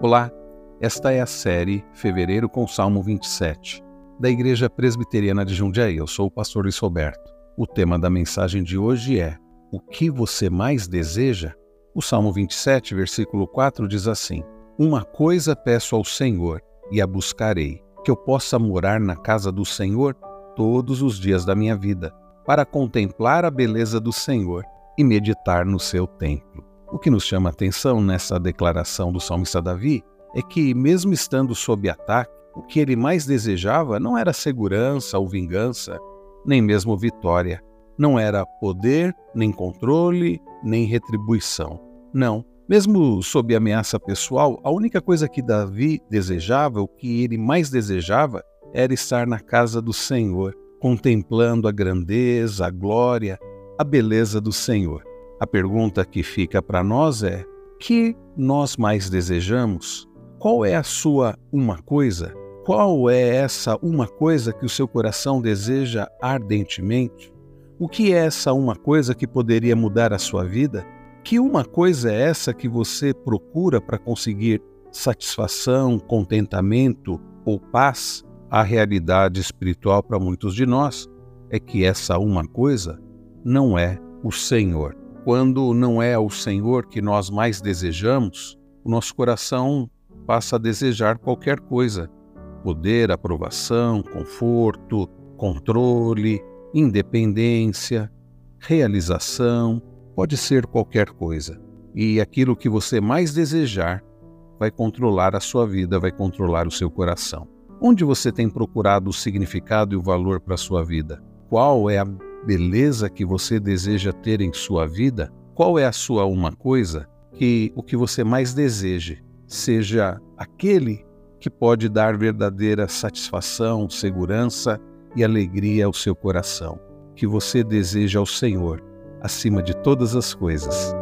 Olá, esta é a série Fevereiro com Salmo 27, da Igreja Presbiteriana de Jundiaí. Eu sou o pastor Luiz Roberto. O tema da mensagem de hoje é: O que você mais deseja? O Salmo 27, versículo 4 diz assim: Uma coisa peço ao Senhor e a buscarei, que eu possa morar na casa do Senhor todos os dias da minha vida, para contemplar a beleza do Senhor e meditar no seu templo. O que nos chama a atenção nessa declaração do salmista Davi é que, mesmo estando sob ataque, o que ele mais desejava não era segurança ou vingança, nem mesmo vitória. Não era poder, nem controle, nem retribuição. Não. Mesmo sob ameaça pessoal, a única coisa que Davi desejava, o que ele mais desejava, era estar na casa do Senhor, contemplando a grandeza, a glória, a beleza do Senhor. A pergunta que fica para nós é: que nós mais desejamos? Qual é a sua uma coisa? Qual é essa uma coisa que o seu coração deseja ardentemente? O que é essa uma coisa que poderia mudar a sua vida? Que uma coisa é essa que você procura para conseguir satisfação, contentamento ou paz? A realidade espiritual para muitos de nós é que essa uma coisa não é o Senhor. Quando não é o Senhor que nós mais desejamos, o nosso coração passa a desejar qualquer coisa: poder, aprovação, conforto, controle, independência, realização, pode ser qualquer coisa. E aquilo que você mais desejar vai controlar a sua vida, vai controlar o seu coração. Onde você tem procurado o significado e o valor para a sua vida? Qual é a beleza que você deseja ter em sua vida, qual é a sua uma coisa que o que você mais deseje seja aquele que pode dar verdadeira satisfação, segurança e alegria ao seu coração, que você deseja ao Senhor acima de todas as coisas.